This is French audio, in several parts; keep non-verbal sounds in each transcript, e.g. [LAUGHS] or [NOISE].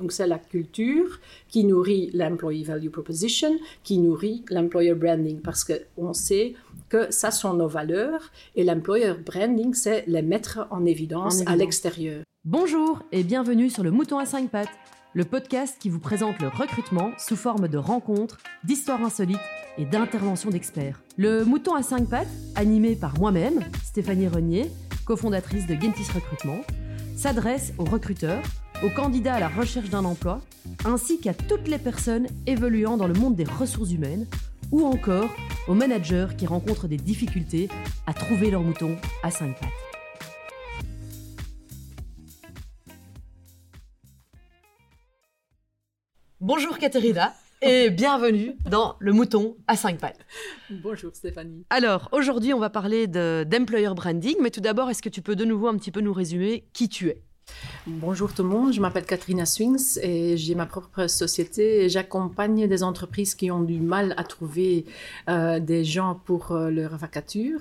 Donc c'est la culture qui nourrit l'employee value proposition, qui nourrit l'employer branding, parce qu'on sait que ça sont nos valeurs et l'employer branding, c'est les mettre en évidence, à l'extérieur. Bonjour et bienvenue sur le Mouton à 5 pattes, le podcast qui vous présente le recrutement sous forme de rencontres, d'histoires insolites et d'interventions d'experts. Le Mouton à 5 pattes, animé par moi-même, Stéphanie Renier, cofondatrice de Gentis Recrutement, s'adresse aux recruteurs aux candidats à la recherche d'un emploi, ainsi qu'à toutes les personnes évoluant dans le monde des ressources humaines, ou encore aux managers qui rencontrent des difficultés à trouver leur mouton à cinq pattes. Bonjour Katerina et bienvenue dans le mouton à cinq pattes. Bonjour Stéphanie. Alors aujourd'hui on va parler d'employer branding, mais tout d'abord est-ce que tu peux de nouveau un petit peu nous résumer qui tu es? Bonjour tout le monde, je m'appelle Katrina Swings et j'ai ma propre société j'accompagne des entreprises qui ont du mal à trouver euh, des gens pour euh, leur vacature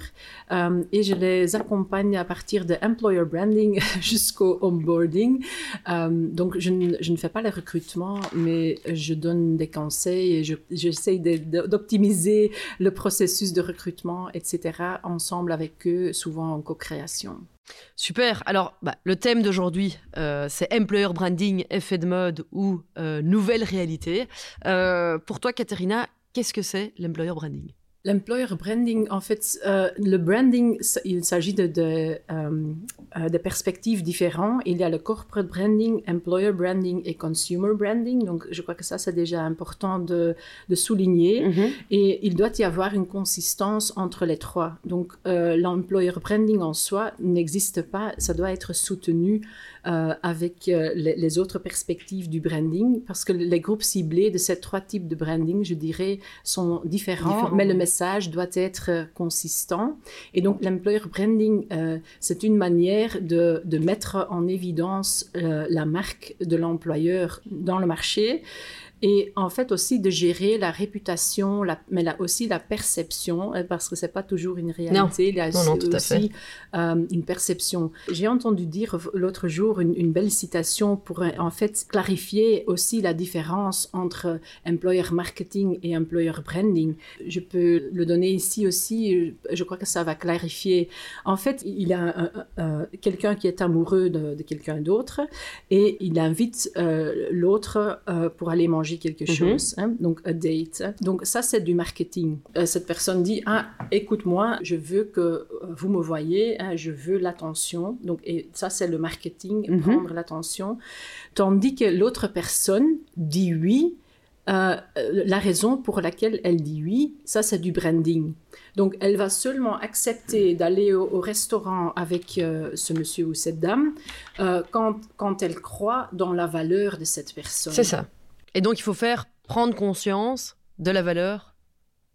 euh, et je les accompagne à partir de employer branding [LAUGHS] jusqu'au onboarding. donc je ne, fais pas le recrutement mais je donne des conseils et j'essaye d'optimiser le processus de recrutement, etc. ensemble avec eux, souvent en co-création. Super. Alors, bah, le thème d'aujourd'hui, euh, c'est employer branding, effet de mode ou euh, nouvelle réalité. Euh, pour toi, Katerina, qu'est-ce que c'est l'employer branding? L'employer branding, en fait, euh, le branding, il s'agit de, de, euh, euh, de, perspectives différentes. Il y a le corporate branding, employer branding et consumer branding. Donc, je crois que ça, c'est déjà important de, de souligner. Mm-hmm. Et il doit y avoir une consistance entre les trois. Donc, l'employer branding en soi n'existe pas. Ça doit être soutenu euh, avec euh, les, autres perspectives du branding, parce que les groupes ciblés de ces trois types de branding, je dirais, sont différents, mais le message doit être euh, consistant. Et donc, l'employer branding, c'est une manière de, de, mettre en évidence la marque de l'employeur dans le marché et en fait aussi de gérer la réputation, mais là aussi la perception, euh, parce que c'est pas toujours une réalité, il y a aussi euh, une perception. J'ai entendu dire l'autre jour une, belle citation pour euh, en fait clarifier aussi la différence entre employer marketing et employer branding. Je peux le donner ici aussi, je crois que ça va clarifier. En fait, il y a quelqu'un qui est amoureux de, quelqu'un d'autre et il invite l'autre pour aller manger quelque mhm. chose, hein, donc a date. Donc ça, c'est du marketing. Euh, cette personne dit, ah, écoute-moi, je veux que euh, vous me voyez, hein, je veux l'attention. Donc et ça, c'est le marketing, mhm. prendre l'attention. Tandis que l'autre personne dit oui, euh, la raison pour laquelle elle dit oui, ça c'est du branding. Donc elle va seulement accepter d'aller au, restaurant avec ce monsieur ou cette dame quand, quand elle croit dans la valeur de cette personne. C'est ça. Et donc, il faut faire prendre conscience de la valeur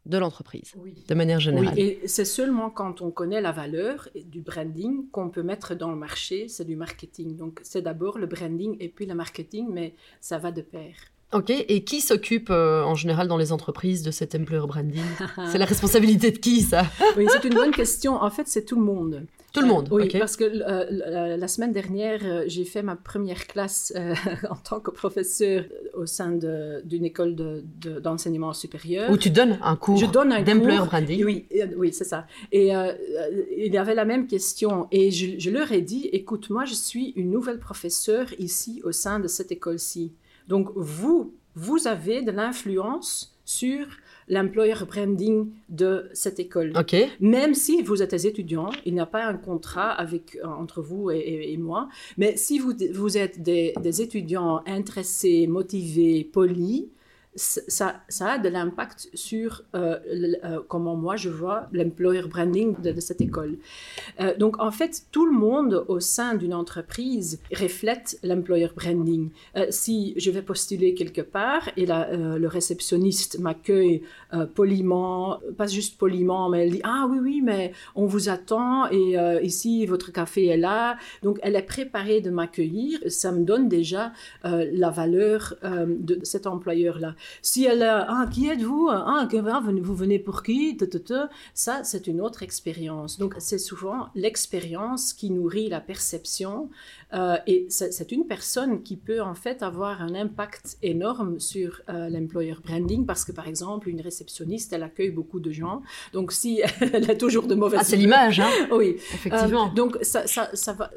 de l'entreprise, de manière générale. Oui, et c'est seulement quand on connaît la valeur du branding qu'on peut mettre dans le marché, c'est du marketing. Donc, c'est d'abord le branding et puis le marketing, mais ça va de pair. Ok, et qui s'occupe euh, en général dans les entreprises de cet employer branding [LAUGHS] C'est la responsabilité de qui ça Oui, c'est une bonne question. En fait, c'est tout le monde. Tout le monde. oui, parce que euh, la semaine dernière, euh, j'ai fait ma première classe [LAUGHS] en tant que professeur au sein d'une école d'enseignement supérieur. Où tu donnes un cours d'employer branding. Oui, oui, c'est ça. Et il y avait la même question, et je, je leur ai dit, écoute, moi, je suis une nouvelle professeure ici au sein de cette école-ci. Donc, vous, vous avez de l'influence sur l'employer branding de cette école. Même si vous êtes étudiant, il n'y a pas un contrat avec, entre vous et, moi, mais si vous, vous êtes des, des étudiants intéressés, motivés, polis, ça, a de l'impact sur euh, euh, comment moi je vois l'employer branding de, cette école. Euh, donc en fait, tout le monde au sein d'une entreprise reflète l'employer branding. si je vais postuler quelque part et la, le réceptionniste m'accueille poliment, pas juste poliment, mais elle dit ah oui oui mais on vous attend et ici votre café est là. Donc elle est préparée de m'accueillir. Ça me donne déjà la valeur de cet employeur là. Si elle a, ah, qui êtes-vous? Ah, vous venez pour qui? Ça, c'est une autre expérience. Donc, c'est souvent l'expérience qui nourrit la perception Euh, et c'est une personne qui peut en fait avoir un impact énorme sur euh, l'employer branding parce que par exemple, une réceptionniste, elle accueille beaucoup de gens. Donc si [LAUGHS] elle a toujours de mauvaises... Ah, c'est l'image, hein [LAUGHS] Oui. Effectivement. donc ça, ça, ça va...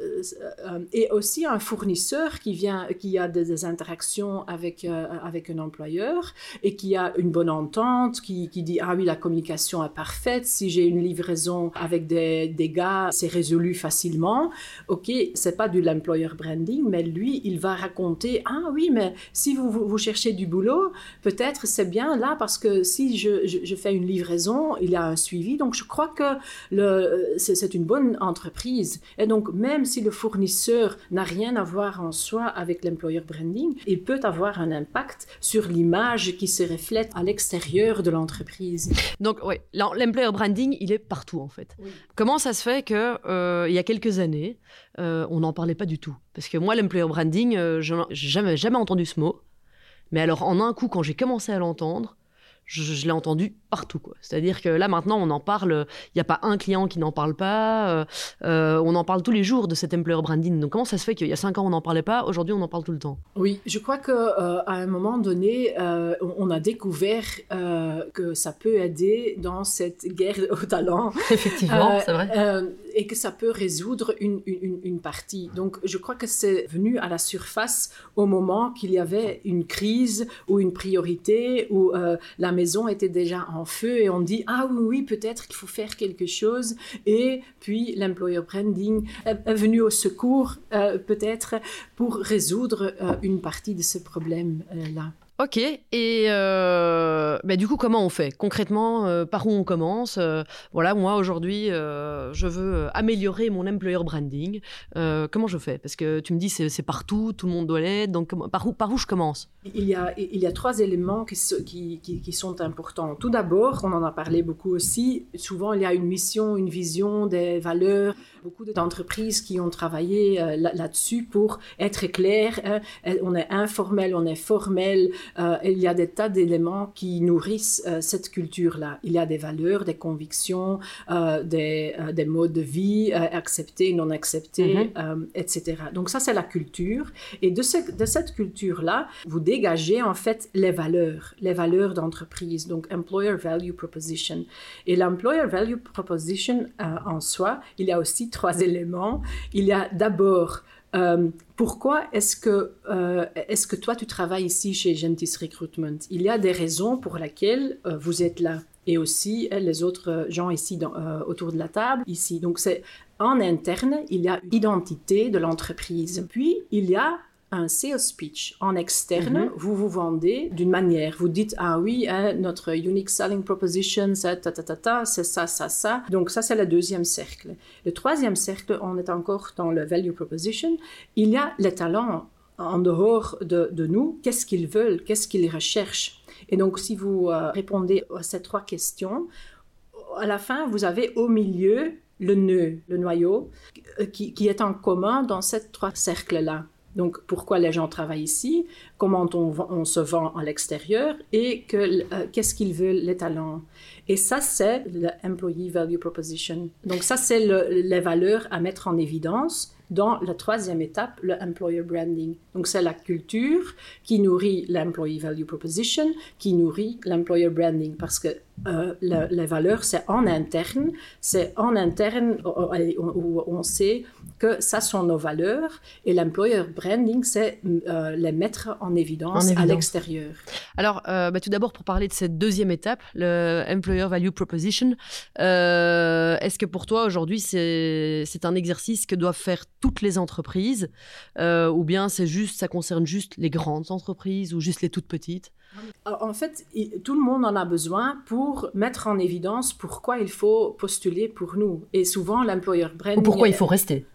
et aussi un fournisseur qui vient, qui a des, interactions avec, avec un employeur et qui a une bonne entente, qui, qui dit, ah oui, la communication est parfaite, si j'ai une livraison avec des, des gars, c'est résolu facilement. Ok, c'est pas du l'employer branding, mais lui, il va raconter ah oui, mais si vous, vous, cherchez du boulot, peut-être c'est bien là parce que si je, je, fais une livraison, il y a un suivi. Donc je crois que le, c'est, une bonne entreprise. Et donc même si le fournisseur n'a rien à voir en soi avec l'employer branding, il peut avoir un impact sur l'image qui se reflète à l'extérieur de l'entreprise. Donc oui, l'employer branding, il est partout en fait. Comment ça se fait que euh, il y a quelques années, euh, on n'en parlait pas du tout Parce que moi, l'employer branding, euh, je n'ai jamais, jamais entendu ce mot. Mais alors, en un coup, quand j'ai commencé à l'entendre, je, l'ai entendu partout. C'est-à-dire que là, maintenant, on en parle. Il n'y a pas un client qui n'en parle pas. Euh, on en parle tous les jours de cet employer branding. Donc, comment ça se fait qu'il y a cinq ans, on n'en parlait pas Aujourd'hui, on en parle tout le temps? Oui, je crois qu'à euh, à un moment donné, on a découvert que ça peut aider dans cette guerre au talent. Effectivement, c'est vrai et que ça peut résoudre une, partie. Donc, je crois que c'est venu à la surface au moment qu'il y avait une crise ou une priorité où euh, la maison était déjà en feu et on dit ah oui oui peut-être qu'il faut faire quelque chose et puis l'employer branding est, venu au secours euh, peut-être pour résoudre euh, une partie de ce problème là. Ok, et euh, bah, du coup, comment on fait? Concrètement, euh, par où on commence? Euh, Voilà, moi aujourd'hui, je veux améliorer mon employer branding. comment je fais? Parce que tu me dis c'est partout, tout le monde doit l'être, donc par où, par où je commence? Il y, a, il y a trois éléments qui sont importants. Tout d'abord, on en a parlé beaucoup aussi, souvent il y a une mission, une vision, des valeurs, beaucoup d'entreprises qui ont travaillé là-dessus pour être clair. Hein. on est informel, on est formel, euh, il y a des tas d'éléments qui nourrissent euh, cette culture-là. Il y a des valeurs, des convictions, euh, des, des, modes de vie acceptés, non acceptés, mhm. etc. Donc ça, c'est la culture. Et de, de cette culture-là, vous dégagez en fait les valeurs, les valeurs d'entreprise, donc Employer Value Proposition. Et l'Employer Value Proposition en soi, il y a aussi trois [LAUGHS] éléments. Il y a d'abord euh, pourquoi est-ce que, euh, est que toi, tu travailles ici chez Gentis Recruitment? Il y a des raisons pour lesquelles euh, vous êtes là. Et aussi les autres gens ici autour de la table, ici. Donc, c'est en interne, il y a une identité de l'entreprise. Puis, il y a un sales speech en externe, mhm. vous vous vendez d'une manière. Vous dites, ah oui, hein, notre unique selling proposition, c'est ta, ta, ta, ta, c'est ça, ça, ça. Donc ça, c'est le deuxième cercle. Le troisième cercle, on est encore dans le value proposition. Il y a les talents en dehors de, de nous. Qu'est-ce qu'ils veulent? Qu'est-ce qu'ils recherchent? Et donc, si vous euh, répondez à ces trois questions, à la fin, vous avez au milieu le nœud, le noyau, euh, qui, qui est en commun dans ces trois cercles-là. Donc, pourquoi les gens travaillent ici, comment on, se vend à l'extérieur? Et euh, qu'est-ce qu'ils veulent les talents? Et ça, c'est l'Employee Value Proposition. Donc, ça, c'est les valeurs à mettre en évidence dans la troisième étape, le employer branding. Donc c'est la culture qui nourrit l'employee value proposition, qui nourrit l'employer branding, parce que euh, les valeurs, c'est en interne, c'est en interne où, on sait que ça sont nos valeurs, et l'employer branding, c'est euh, les mettre en évidence, à l'extérieur. Alors, euh, bah, tout d'abord, pour parler de cette deuxième étape, le employer value proposition, est-ce que pour toi, aujourd'hui, c'est un exercice que doivent faire toutes les entreprises, ou bien c'est juste, ça concerne juste les grandes entreprises ou juste les toutes petites? En fait, tout le monde en a besoin pour mettre en évidence pourquoi il faut postuler pour nous. Et souvent, l'employer branding. Ou pourquoi il faut rester.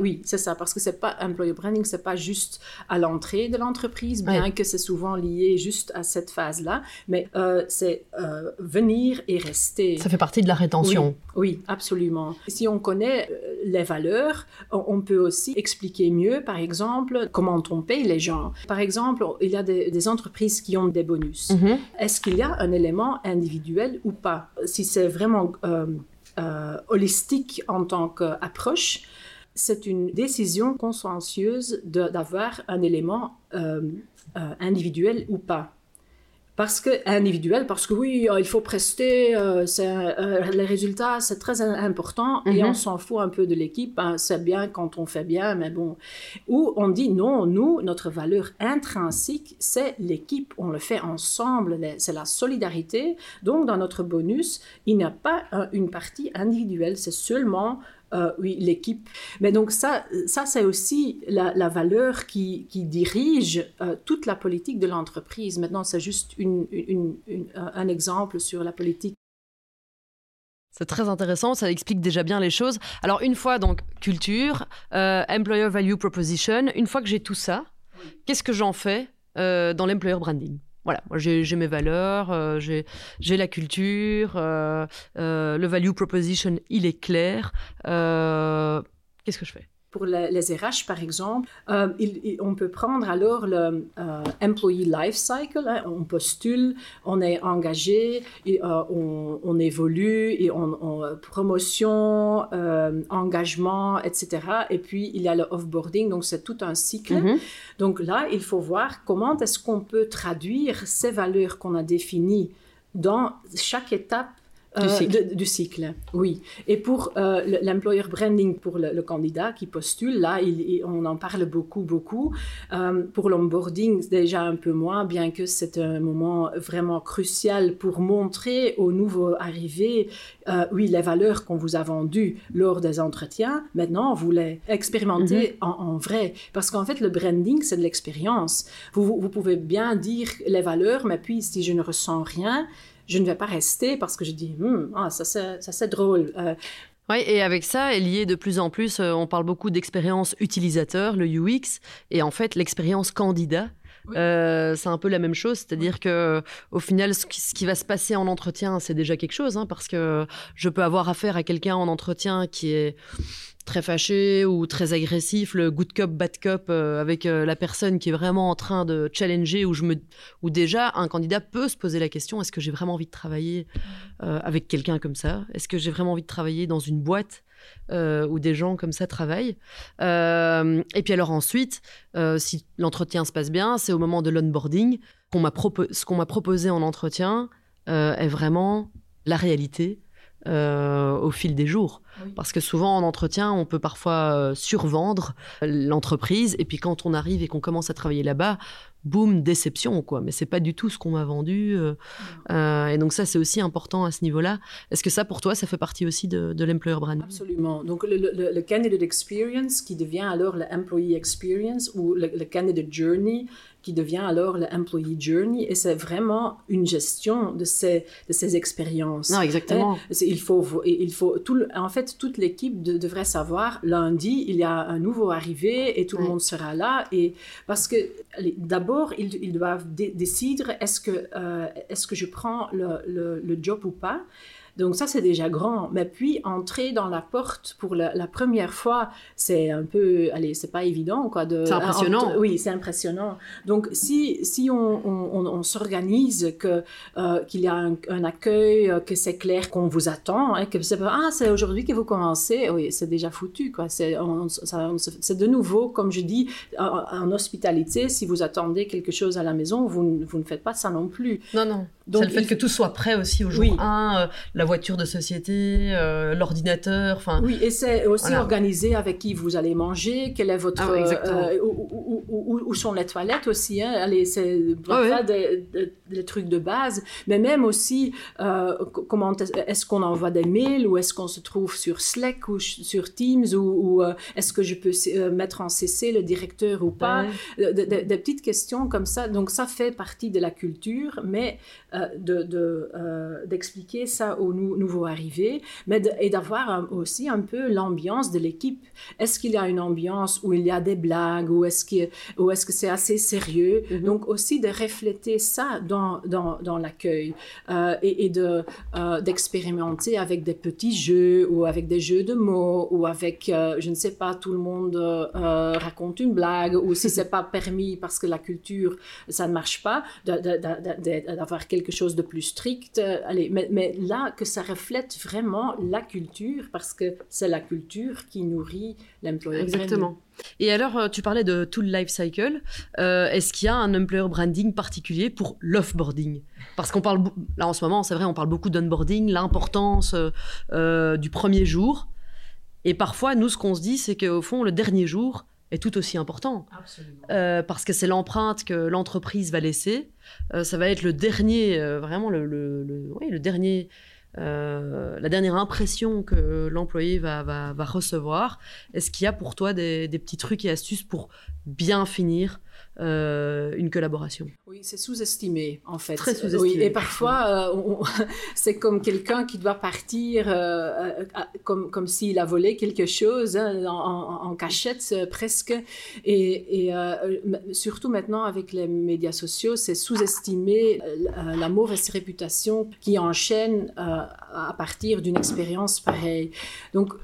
Oui, c'est ça, parce que c'est pas employer branding, c'est pas juste à l'entrée de l'entreprise, bien que c'est souvent lié juste à cette phase-là, mais euh, c'est euh, venir et rester. Ça fait partie de la rétention. Oui, absolument. Si on connaît euh, les valeurs, on peut aussi expliquer mieux, par exemple, comment on paye les gens. Par exemple, il y a des entreprises qui ont des bonus. Mhm. Est-ce qu'il y a un élément individuel ou pas? Si c'est vraiment euh, euh, holistique en tant qu'approche, c'est une décision consciencieuse d'avoir un élément individuel ou pas parce que individuel, parce que oui, euh, il faut prester, euh, euh, les résultats, c'est très important et mhm. on s'en fout un peu de l'équipe. Hein, c'est bien quand on fait bien, mais bon. Ou on dit non, nous, notre valeur intrinsèque, c'est l'équipe, on le fait ensemble, c'est la solidarité. Donc, dans notre bonus, il n'y a pas une partie individuelle, c'est seulement euh, oui, l'équipe. Mais donc ça, ça c'est aussi la, valeur qui, dirige euh, toute la politique de l'entreprise. Maintenant, c'est juste un exemple sur la politique. C'est très intéressant, ça explique déjà bien les choses. Alors une fois donc culture, euh, employer value proposition, une fois que j'ai tout ça, qu'est-ce que j'en fais dans l'employer branding? Voilà, j'ai mes valeurs, euh, j'ai la culture, euh, euh, le value proposition, il est clair. Qu'est-ce que je fais? Pour les, RH, par exemple, euh, on peut prendre alors le euh, employee life cycle. Hein. on postule, on est engagé, et, euh, on, évolue, et on, promotion, engagement, etc. Et puis il y a le offboarding, donc c'est tout un cycle. Mm-hmm. Donc là, il faut voir comment est-ce qu'on peut traduire ces valeurs qu'on a définies dans chaque étape euh, du, cycle. oui. Et pour euh, l'employer branding, pour le, candidat qui postule, là, il, on en parle beaucoup, beaucoup. Euh, pour l'onboarding, déjà un peu moins, bien que c'est un moment vraiment crucial pour montrer aux nouveaux arrivés, oui, les valeurs qu'on vous a vendues lors des entretiens, maintenant, vous les expérimentez mhm. en, vrai. Parce qu'en fait, le branding, c'est de l'expérience. Vous, vous pouvez bien dire les valeurs, mais puis si je ne ressens rien, je ne vais pas rester parce que je dis, hmm, ah, ça c'est drôle. Euh, oui, et avec ça est lié de plus en plus, euh, on parle beaucoup d'expérience utilisateur, le UX, et en fait l'expérience candidat. Euh, c'est un peu la même chose, c'est-à-dire que au final, ce qui, va se passer en entretien, c'est déjà quelque chose, hein, parce que je peux avoir affaire à quelqu'un en entretien qui est très fâché ou très agressif, le good cop, bad cop euh, avec euh, la personne qui est vraiment en train de challenger, où, me, déjà un candidat peut se poser la question est-ce que j'ai vraiment envie de travailler euh, avec quelqu'un comme ça? Est-ce que j'ai vraiment envie de travailler dans une boîte où des gens comme ça travaillent? Et puis alors ensuite, si l'entretien se passe bien, c'est au moment de l'onboarding ce qu'on m'a proposé en entretien est vraiment la réalité au fil des jours. Parce que souvent en entretien, on peut parfois euh, survendre l'entreprise et puis quand on arrive et qu'on commence à travailler là-bas, boum, déception quoi. Mais c'est pas du tout ce qu'on m'a vendu. Euh, euh, et donc ça, c'est aussi important à ce niveau-là. Est-ce que ça, pour toi, ça fait partie aussi de, l'employer brand? Absolument. Donc le, le, candidate experience qui devient alors l'employee experience ou le, candidate journey qui devient alors l'employee journey et c'est vraiment une gestion de ces de ces expériences. Non, exactement. Il faut il faut tout en fait toute l'équipe devrait savoir, lundi, il y a un nouveau arrivé et tout le monde sera là. Et parce que d'abord, ils, doivent décider est-ce que, euh, est-ce que je prends le, le job ou pas. Donc ça, c'est déjà grand. Mais puis, entrer dans la porte pour la, première fois, c'est un peu... Allez, c'est pas évident, quoi. C'est impressionnant. oui, c'est impressionnant. Donc, si, si on, on, s'organise, que, euh, qu'il y a un, accueil, euh, que c'est clair qu'on vous attend, hein, que c'est pas, ah, c'est aujourd'hui que vous commencez, oui, c'est déjà foutu, quoi. C'est, c'est de nouveau, comme je dis, en, hospitalité, si vous attendez quelque chose à la maison, vous, vous ne faites pas ça non plus. Non, non. Donc, c'est le fait que tout soit prêt aussi au jour oui. 1, euh, la voiture de société, euh, l'ordinateur, enfin... Oui, et c'est aussi organisé avec qui vous allez manger, quel est votre... Ah euh, où, sont les toilettes aussi, hein, allez, c'est ah des, des, trucs de base, mais même aussi, comment est-ce qu'on envoie des mails, ou est-ce qu'on se trouve sur Slack, ou sur Teams, ou, est-ce que je peux mettre en CC le directeur ou pas, des, des petites questions comme ça, donc ça fait partie de la culture, mais... Euh, de, euh, d'expliquer ça aux nouveaux arrivés, mais et d'avoir aussi un peu l'ambiance de l'équipe. Est-ce qu'il y a une ambiance où il y a des blagues, ou est-ce que, ou est-ce que c'est assez sérieux? Mm-hmm. Donc aussi de refléter ça dans, dans, dans l'accueil euh, et, et, de, d'expérimenter avec des petits jeux ou avec des jeux de mots ou avec, je ne sais pas, tout le monde raconte une blague ou si c'est pas [LAUGHS] permis parce que la culture, ça ne marche pas, d'avoir quelque chose de plus strict. Euh, allez, mais, mais, là, que ça reflète vraiment la culture, parce que c'est la culture qui nourrit l'employer Exactement. Et alors, euh, tu parlais de tout le life cycle. Euh, est-ce qu'il y a un employer branding particulier pour l'offboarding? Parce qu'on parle, là en ce moment, c'est vrai, on parle beaucoup d'onboarding, l'importance euh, du premier jour. Et parfois, nous, ce qu'on se dit, c'est qu'au fond, le dernier jour est tout aussi important. parce que c'est l'empreinte que l'entreprise va laisser. ça va être le dernier, vraiment le, le, oui, le dernier euh, la dernière impression que l'employé va, recevoir. Est-ce qu'il y a pour toi des, des, petits trucs et astuces pour bien finir euh, une collaboration. Oui, c'est sous-estimé en fait. Très sous-estimé. et parfois, euh, [LAUGHS] c'est comme quelqu'un qui doit partir euh, comme, comme s'il a volé quelque chose hein, en, cachette presque. Et, surtout maintenant avec les médias sociaux, c'est sous-estimer la mauvaise réputation qui enchaîne à partir d'une expérience pareille. Donc,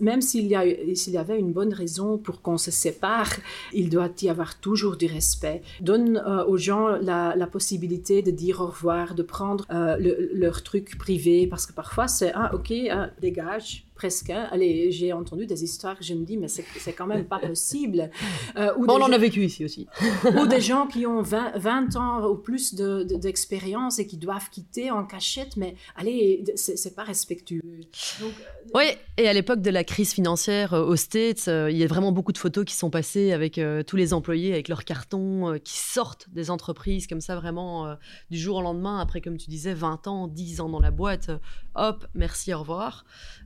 même s'il y, y avait une bonne raison pour qu'on se sépare, il doit y avoir toujours du respect. Donne euh, aux gens la, possibilité de dire au revoir, de prendre euh, leur truc privé, parce que parfois c'est, ah ok, ah, dégage, presque. Hein. Allez, j'ai entendu des histoires, je me dis, mais c'est quand même pas [LAUGHS] possible. Euh, bon, on en a vécu ici aussi. [LAUGHS] ou des gens qui ont 20, 20 ans ou plus d'expérience et qui doivent quitter en cachette, mais allez, c'est pas respectueux. Donc, euh, oui, et à l'époque de la crise financière euh, aux States, il y a vraiment beaucoup de photos qui sont passées avec tous les employés, avec leurs cartons, qui sortent des entreprises comme ça, vraiment du jour au lendemain, après, comme tu disais, 20 ans, 10 ans dans la boîte, hop, merci, au revoir.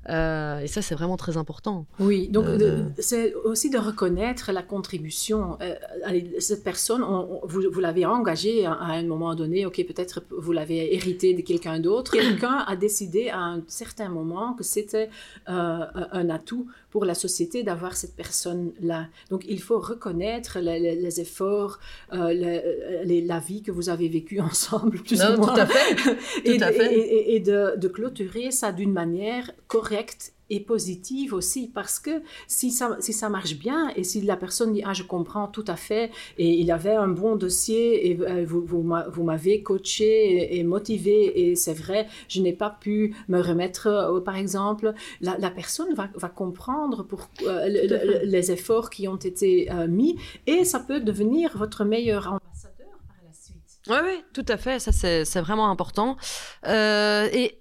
Euh, et ça, c'est vraiment très important. Oui, donc euh, c'est aussi de reconnaître la contribution. Euh, cette personne, vous, vous l'avez engagée à, un moment donné, ok, peut-être vous l'avez hérité de quelqu'un d'autre. Quelqu'un a décidé à un certain moment que c'était un atout pour la société d'avoir cette personne-là. Donc, il faut reconnaître les, efforts, la vie que vous avez vécue [LAUGHS] ensemble, plus non, ou moins. Tout à fait. et, à fait. et, de, de clôturer ça d'une manière correcte et positive aussi parce que si ça, si ça marche bien et si la personne dit ah je comprends tout à fait et il avait un bon dossier et euh, vous, vous, m'avez coaché et, motivé et c'est vrai je n'ai pas pu me remettre euh, par exemple la, la personne va, va, comprendre pour, euh, les efforts qui ont été mis et ça peut devenir votre meilleur ambassadeur par la suite. Oui, oui, tout à fait. Ça, c'est vraiment important. et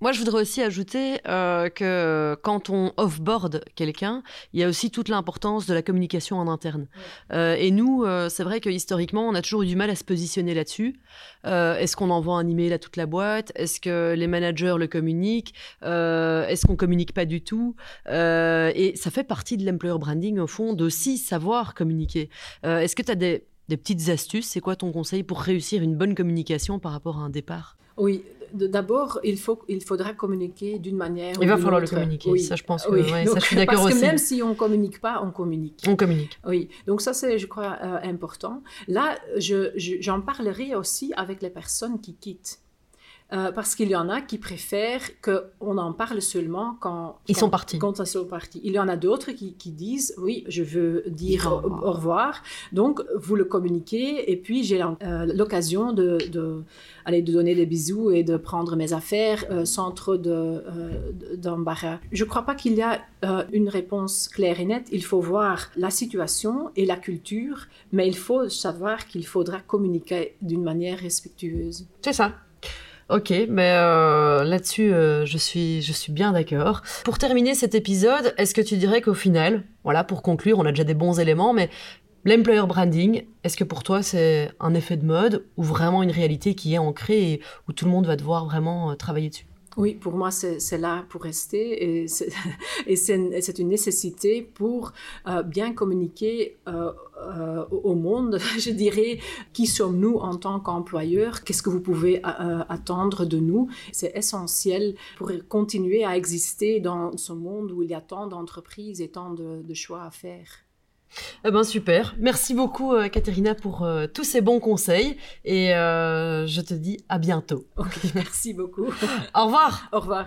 moi, je voudrais aussi ajouter euh, que quand on off-board quelqu'un, il y a aussi toute l'importance de la communication en interne. Euh, et nous, euh, c'est vrai que historiquement, on a toujours eu du mal à se positionner là-dessus. Est-ce qu'on envoie un email à toute la boîte? Est-ce que les managers le communiquent? Est-ce qu'on communique pas du tout? Et ça fait partie de l'employer branding, au fond, d'aussi savoir communiquer. Est-ce que tu as des, des petites astuces? C'est quoi ton conseil pour réussir une bonne communication par rapport à un départ? Oui, d'abord, il, faut, il faudra communiquer d'une manière. Il va falloir le communiquer. Oui. Ça, je pense. Que, ça, je suis d'accord aussi. Parce que même si on communique pas, on communique. On communique. Oui. Donc ça, c'est, je crois, euh, important. Là, je, j'en parlerai aussi avec les personnes qui quittent. Euh, parce qu'il y en a qui préfèrent qu'on en parle seulement quand ils sont partis. Quand ils sont partis. Il y en a d'autres qui, qui, disent oui, je veux dire au, revoir. Donc vous le communiquez et puis j'ai euh, l'occasion de, de, aller de donner des bisous et de prendre mes affaires euh, sans trop de d'embarras. je ne crois pas qu'il y a une réponse claire et nette. Il faut voir la situation et la culture, mais il faut savoir qu'il faudra communiquer d'une manière respectueuse. C'est ça. Ok, mais euh, là-dessus, euh, je suis, je suis bien d'accord. Pour terminer cet épisode, est-ce que tu dirais qu'au final, voilà, pour conclure, on a déjà des bons éléments, mais l'employer branding, est-ce que pour toi c'est un effet de mode ou vraiment une réalité qui est ancrée et où tout le monde va devoir vraiment euh, travailler dessus? Oui, pour moi, c'est là pour rester et [LAUGHS] c'est une nécessité pour euh, bien communiquer euh, euh, au monde, [LAUGHS] je dirais, qui sommes-nous en tant qu'employeurs, qu'est-ce que vous pouvez attendre de nous. C'est essentiel pour continuer à exister dans ce monde où il y a tant d'entreprises et tant de choix à faire. Eh ben super. Merci beaucoup euh, Katerina pour euh, tous ces bons conseils et euh, je te dis à bientôt. Ok, [LAUGHS] merci beaucoup. Au revoir. Au revoir.